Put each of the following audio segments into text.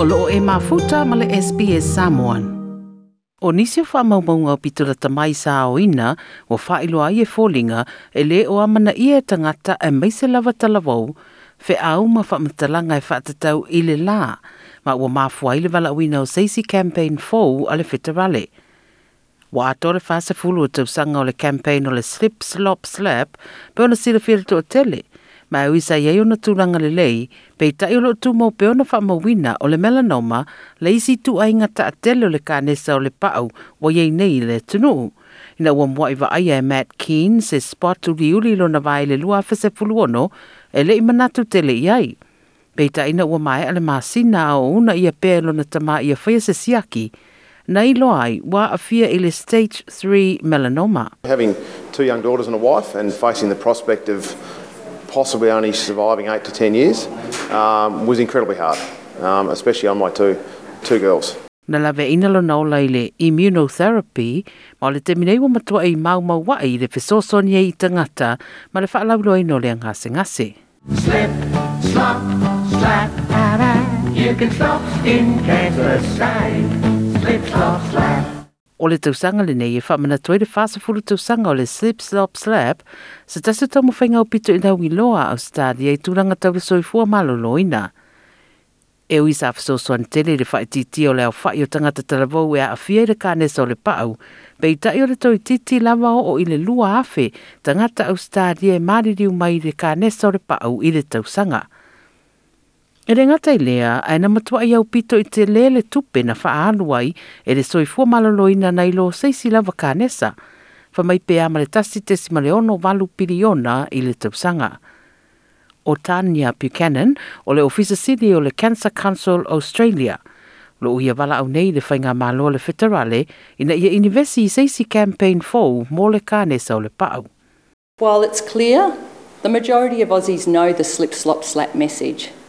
o loo e mafuta ma le SBS Samoan. O nisi o wha maumaunga o pitura tamai sa o ina, o wha ilo ai e folinga e le o amana ia e tangata e se lava talawau, fe au ma wha matalanga e wha tatau i le lā, ma o mafua i le wala o ina o Seisi Campaign 4 a le whetarale. Wa ato le fasa fulu o tausanga o le campaign o le slip, slop, slap, pe o ona sila fira tō tele, ma au isa iei ona tūranga le lei, pei tai olo tū mō pe ona whamawina o le melanoma, le isi tū ainga ta atele o le kānesa o le pau, o iei nei le tunu. Ina ua mua iwa aia e Matt Keane, se spot uri uri lo na vai le lua fese fuluono, e le imanatu te tele iai. Pei tai ina ua mai ale māsina o una ia pēlo na tamā ia whaia se siaki, Nei loai, wā a fia i le stage 3 melanoma. Having two young daughters and a wife and facing the prospect of possibly only surviving eight to ten years um, was incredibly hard, um, especially on my two two girls. Na lawe inalo nao leile immunotherapy, ma le te minei wa matua i mau mau wa i le fesosoni e i tangata, ma le whaalaulo e no le angase ngase. Slip, slop, slap, ta-da, you can stop skin cancer, say, slip, slop, slap. O le tausanga e le nei e whamana toi le whasa fulu tausanga o le slip, slop, slap, sa tasu tamu whainga o pito i nawi loa au stadi e tūranga tau le soifua malo loina. E ui sa afaso soan tele le whae titi o le au whae o tangata talavou e a awhia i le kane sa o le pau, pei tai o le toi titi lawa o i le lua afe tangata au stadi e mariri umai i le kane sa o le pau i le Tausanga. E renga tai lea, ai na matua iau pito i te lele tupe na wha aluai, e re soi fua malaloi na nailo seisi lava kānesa, wha mai pe amare tasi te simaleono walu piriona i le tausanga. O Tania Buchanan, o le Office City o le Cancer Council Australia, lo uia wala au nei le whainga malo le whetarale, ina ia inivesi i seisi campaign fau mō le kānesa o le pau. While it's clear, the majority of Aussies know the slip-slop-slap message –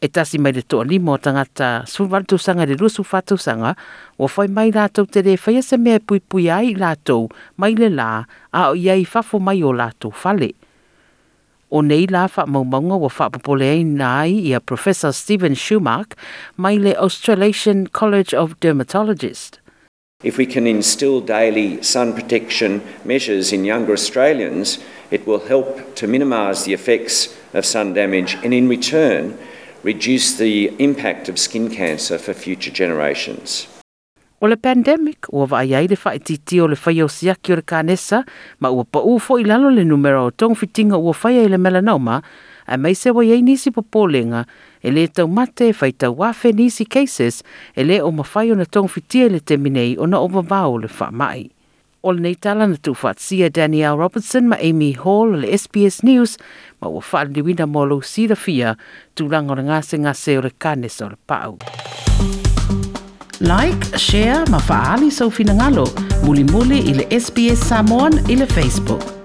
e tasi mai le toʻalima o tagata suvalatusaga le luasu fatusaga ua fai mai latou te lē faia se mea e puipuia ai latou mai le lā a o ia fafo mai o latou fale o nei la faamaumauga ua faapopoleaina ai ia professor stephen shumark mai le australasian college of dermatologists If we can instill daily sun protection measures in younger Australians, it will help to minimise the effects of sun damage and in return reduce the impact of skin cancer for future generations. O le pandemic, ua vaaiai le faatiti o le faia o siaki o le kanesa, ma ua paʻū foʻi lalo le numera o togufitiga ua faia i le melanoma, a mai se ua iai nisi popolega e lē taumate e nisi cases e lē o mafai ona togufitia i le temi nei o o le O le nei tala na tuwhaatia Danielle Robertson ma Amy Hall le SBS News ma ua whaaliwina molo sirafia tūlango er na ngase ngase o le kanes o le pau. Like, share ma faali sau ngalo muli muli i le SBS Samoan i le Facebook.